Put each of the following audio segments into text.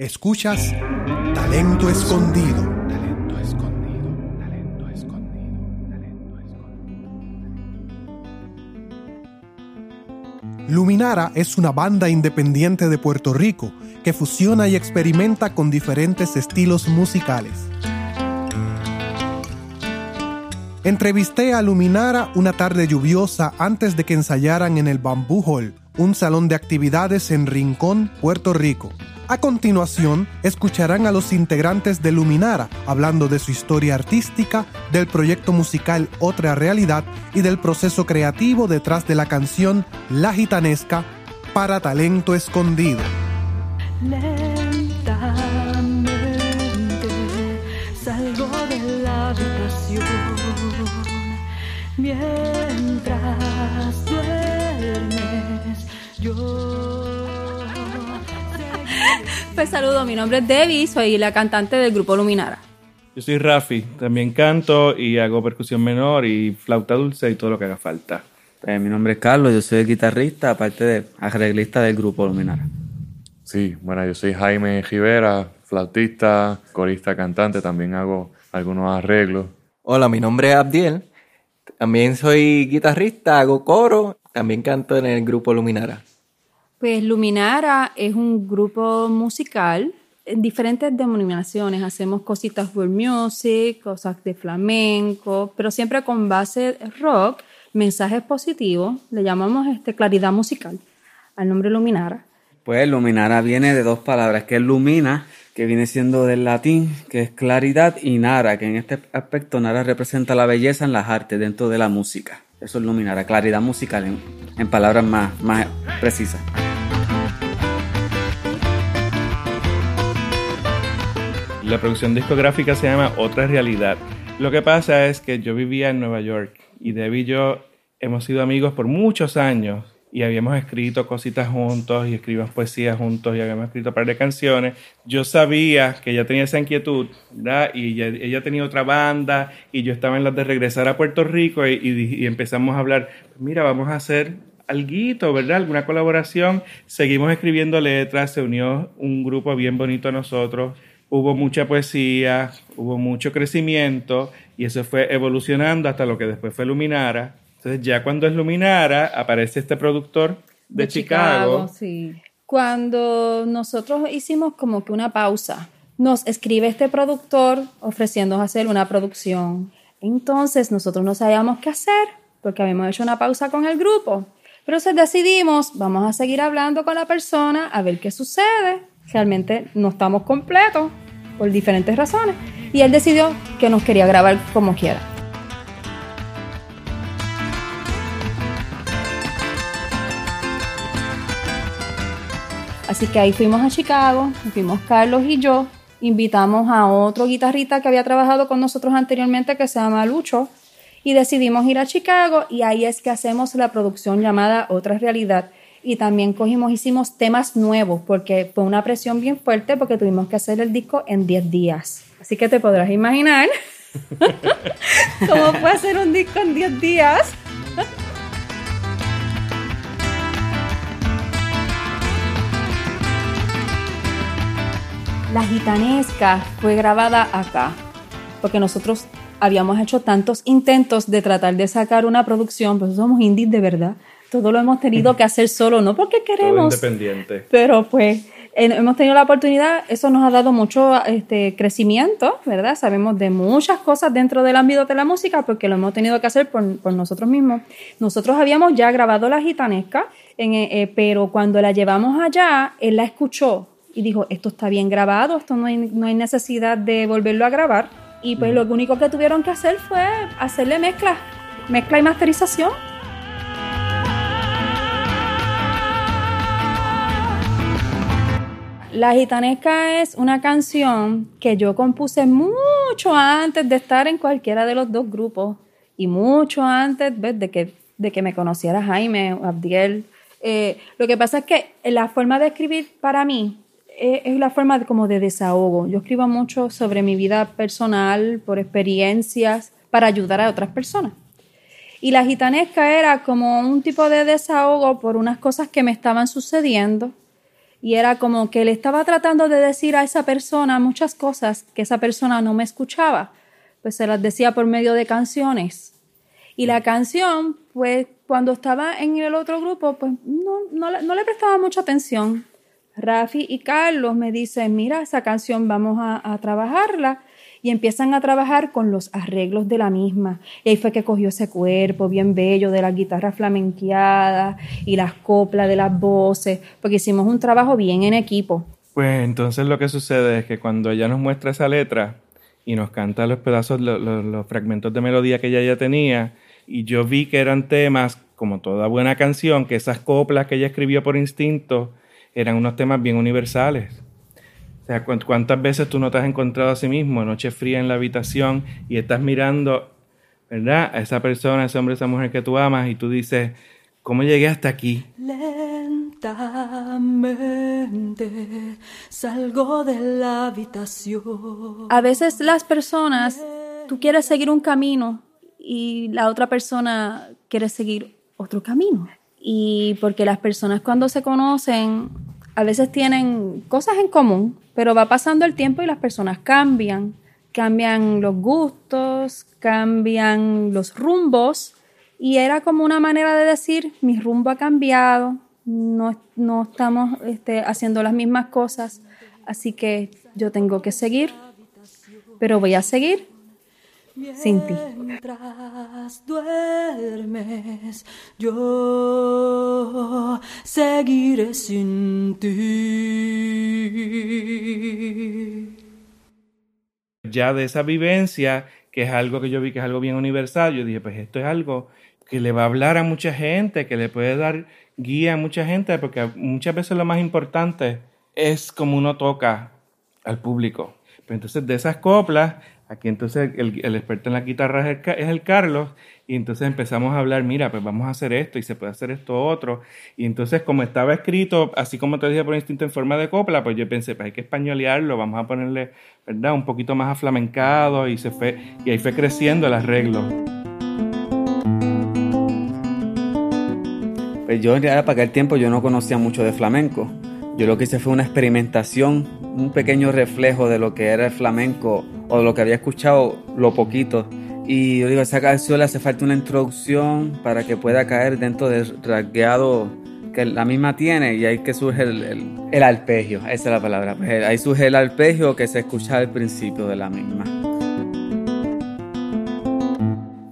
Escuchas Talento Escondido. Talento Escondido. Talento Escondido. Talento Escondido. Luminara es una banda independiente de Puerto Rico que fusiona y experimenta con diferentes estilos musicales. Entrevisté a Luminara una tarde lluviosa antes de que ensayaran en el Bamboo Hall, un salón de actividades en Rincón, Puerto Rico. A continuación, escucharán a los integrantes de Luminara hablando de su historia artística, del proyecto musical Otra Realidad y del proceso creativo detrás de la canción La Gitanesca para Talento Escondido. Mientras yo pues saludo, mi nombre es Debbie, soy la cantante del grupo Luminara. Yo soy Rafi, también canto y hago percusión menor y flauta dulce y todo lo que haga falta. Eh, mi nombre es Carlos, yo soy guitarrista, aparte de arreglista del grupo Luminara. Sí, bueno, yo soy Jaime Rivera, flautista, corista, cantante, también hago algunos arreglos. Hola, mi nombre es Abdiel, también soy guitarrista, hago coro, también canto en el grupo Luminara. Pues Luminara es un grupo musical en diferentes denominaciones. Hacemos cositas world music, cosas de flamenco, pero siempre con base rock, mensajes positivos. Le llamamos este, claridad musical al nombre Luminara. Pues Luminara viene de dos palabras, que es lumina, que viene siendo del latín, que es claridad, y nara, que en este aspecto nara representa la belleza en las artes dentro de la música. Eso es Luminara, claridad musical en, en palabras más, más precisas. La producción discográfica se llama Otra Realidad. Lo que pasa es que yo vivía en Nueva York y Debbie y yo hemos sido amigos por muchos años y habíamos escrito cositas juntos y escribimos poesía juntos y habíamos escrito un par de canciones. Yo sabía que ella tenía esa inquietud, ¿verdad? Y ella, tenía otra banda y yo estaba en la de regresar a Puerto Rico y, empezamos a hablar, mira, vamos a hacer algo, ¿verdad? Alguna colaboración. Seguimos escribiendo letras, se unió un grupo bien bonito a nosotros hubo mucha poesía, hubo mucho crecimiento y eso fue evolucionando hasta lo que después fue Luminara. Entonces ya cuando es Luminara aparece este productor de, Chicago. sí. Cuando nosotros hicimos como que una pausa, nos escribe este productor ofreciéndonos hacer una producción. Entonces nosotros no sabíamos qué hacer porque habíamos hecho una pausa con el grupo. Pero entonces decidimos, vamos a seguir hablando con la persona a ver qué sucede realmente no estamos completos por diferentes razones. Y él decidió que nos quería grabar como quiera. Así que ahí fuimos a Chicago, fuimos Carlos y yo, invitamos a otro guitarrista que había trabajado con nosotros anteriormente que se llama Lucho y decidimos ir a Chicago y ahí es que hacemos la producción llamada Otra Realidad y también cogimos, hicimos temas nuevos porque fue una presión bien fuerte porque tuvimos que hacer el disco en 10 días. Así que te podrás imaginar cómo fue hacer un disco en 10 días. La gitanesca fue grabada acá, porque nosotros habíamos hecho tantos intentos de tratar de sacar una producción, pues somos indies de verdad, todo lo hemos tenido que hacer solo, no porque queremos. independiente. Pero pues hemos tenido la oportunidad, eso nos ha dado mucho este, crecimiento, ¿verdad? Sabemos de muchas cosas dentro del ámbito de la música porque lo hemos tenido que hacer por, nosotros mismos. Nosotros habíamos ya grabado la gitanesca, en, eh, eh, pero cuando la llevamos allá, él la escuchó y dijo, esto está bien grabado, esto no hay, no hay necesidad de volverlo a grabar. Y pues lo único que tuvieron que hacer fue hacerle mezcla, mezcla y masterización La Gitanesca es una canción que yo compuse mucho antes de estar en cualquiera de los dos grupos y mucho antes De, que, de que me conociera Jaime o Abdiel. Eh, lo que pasa es que la forma de escribir para mí es, la forma de, como de desahogo. Yo escribo mucho sobre mi vida personal, por experiencias, para ayudar a otras personas. Y la gitanesca era como un tipo de desahogo por unas cosas que me estaban sucediendo Y era como que le estaba tratando de decir a esa persona muchas cosas que esa persona no me escuchaba. Pues se las decía por medio de canciones. Y la canción, pues cuando estaba en el otro grupo, pues no, no, no le prestaba mucha atención. Rafi y Carlos me dicen, mira, esa canción vamos a, trabajarla. Y empiezan a trabajar con los arreglos de la misma. Y ahí fue que cogió ese cuerpo bien bello de las guitarras flamenqueadas y las coplas de las voces, porque hicimos un trabajo bien en equipo. Pues entonces lo que sucede es que cuando ella nos muestra esa letra y nos canta los pedazos, lo- lo- los, fragmentos de melodía que ella ya tenía, y yo vi que eran temas, como toda buena canción, que esas coplas que ella escribió por instinto eran unos temas bien universales. O sea, ¿cuánt- ¿cuántas veces tú no te has encontrado a sí mismo, noche fría en la habitación, y estás mirando, ¿verdad? A esa persona, ese hombre, esa mujer que tú amas, y tú dices, ¿cómo llegué hasta aquí? Lentamente salgo de la habitación. A veces las personas, tú quieres seguir un camino y la otra persona quiere seguir otro camino. Y porque las personas cuando se conocen, a veces tienen cosas en común, pero va pasando el tiempo y las personas cambian. Cambian los gustos, cambian los rumbos. Y era como una manera de decir, mi rumbo ha cambiado, no, no estamos este, haciendo las mismas cosas, así que yo tengo que seguir, pero voy a seguir sin ti. Mientras duermes, yo seguiré sin ti. ya de esa vivencia, que es algo que yo vi que es algo bien universal, yo dije, pues esto es algo que le va a hablar a mucha gente, que le puede dar guía a mucha gente, porque muchas veces lo más importante es como uno toca al público. Pero entonces de esas coplas, aquí entonces el, experto en la guitarra es el, Carlos, y entonces empezamos a hablar, mira, pues vamos a hacer esto y se puede hacer esto otro. Y entonces como estaba escrito, así como te dije por instinto en forma de copla, pues yo pensé, pues hay que españolearlo, vamos a ponerle, ¿verdad? Un poquito más aflamencado y se fue, y ahí fue creciendo el arreglo. Pues yo realidad para aquel tiempo yo no conocía mucho de flamenco. Yo lo que hice fue una experimentación, un pequeño reflejo de lo que era el flamenco o lo que había escuchado, lo poquito. Y yo digo, esa canción le hace falta una introducción para que pueda caer dentro del rasgueado que la misma tiene y ahí que surge el, el, el arpegio, esa es la palabra. Pues ahí surge el arpegio que se escucha al principio de la misma.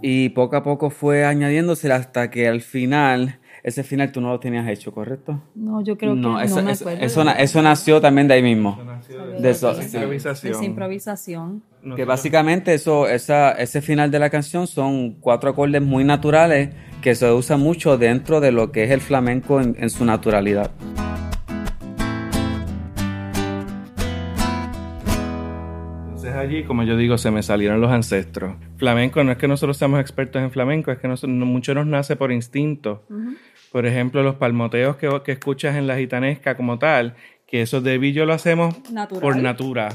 Y poco a poco fue añadiéndose hasta que al final, ese final tú no lo tenías hecho, ¿correcto? No, yo creo que no, no, eso, me eso- acuerdo. eso na- eso nació también de ahí mismo. De eso, Esa improvisación. Esa improvisación. Que básicamente eso, esa, ese final de la canción son cuatro acordes muy naturales que se usa mucho dentro de lo que es el flamenco en, en su naturalidad. Entonces allí, como yo digo, se me salieron los ancestros. Flamenco no es que nosotros seamos expertos en flamenco, es que nosotros, no- mucho nos nace por instinto. Por ejemplo, los palmoteos que, que escuchas en la gitanesca como tal, que eso de Villo lo hacemos Natural. por natura.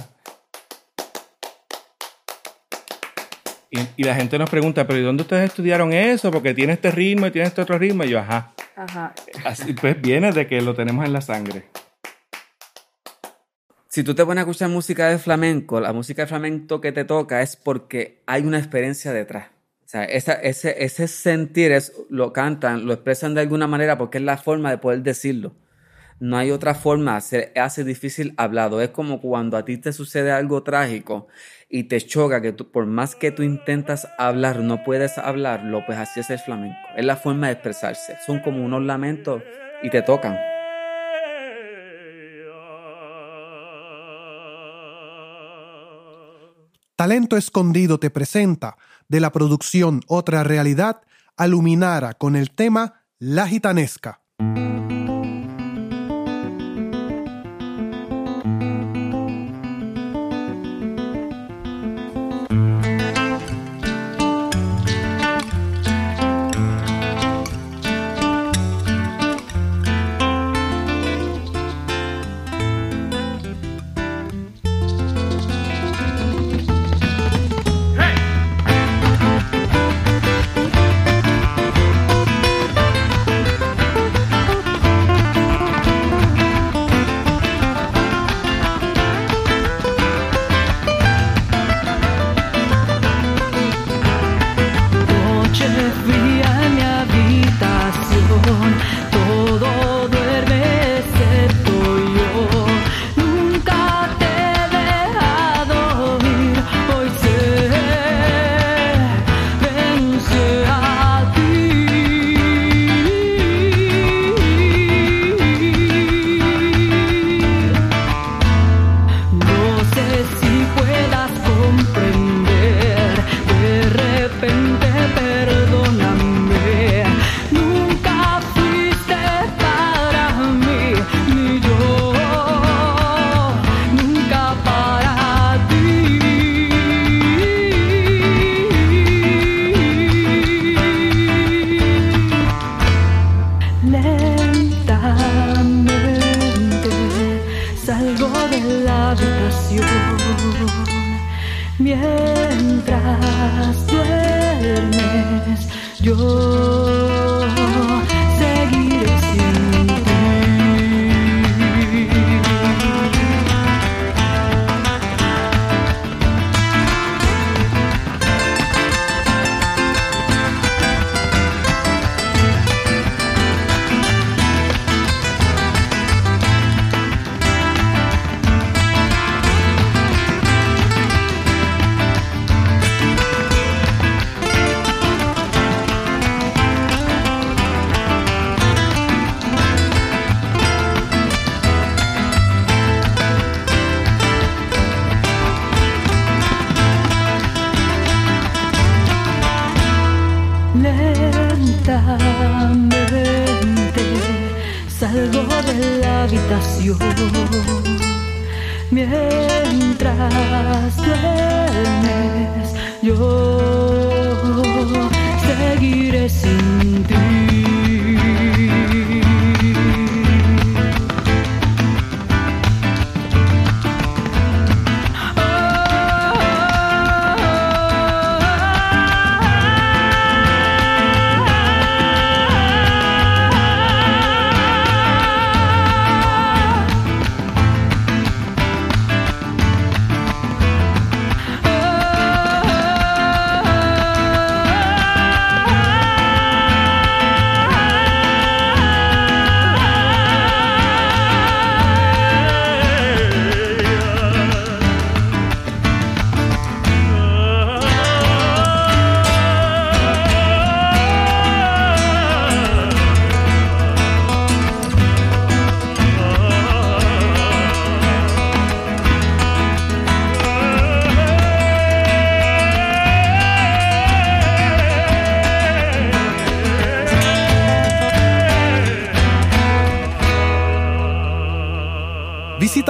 Y, y la gente nos pregunta, pero ¿y dónde ustedes estudiaron eso? Porque tiene este ritmo y tiene este otro ritmo. Y yo, ajá. Ajá. Así pues viene de que lo tenemos en la sangre. Si tú te pones a escuchar música de flamenco, la música de flamenco que te toca es porque hay una experiencia detrás. O sea, ese, ese sentir es, lo cantan, lo expresan de alguna manera porque es la forma de poder decirlo. No hay otra forma, se hace difícil hablado. Es como cuando a ti te sucede algo trágico y te choca que tú, por más que tú intentas hablar, no puedes hablarlo, pues así es el flamenco. Es la forma de expresarse. Son como unos lamentos y te tocan. Talento Escondido te presenta de la producción Otra Realidad a Luminara con el tema La Gitanesca. Habitación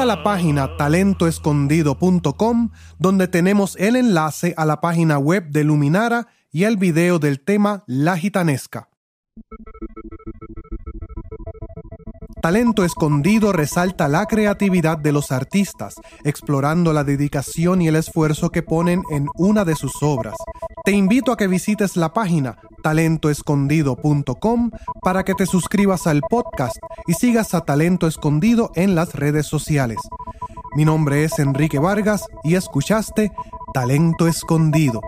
La página talentoescondido.com donde tenemos el enlace a la página web de Luminara y el video del tema La Gitanesca. Talento Escondido resalta la creatividad de los artistas, explorando la dedicación y el esfuerzo que ponen en una de sus obras. Te invito a que visites la página talentoescondido.com para que te suscribas al podcast y sigas a Talento Escondido en las redes sociales. Mi nombre es Enrique Vargas y escuchaste Talento Escondido.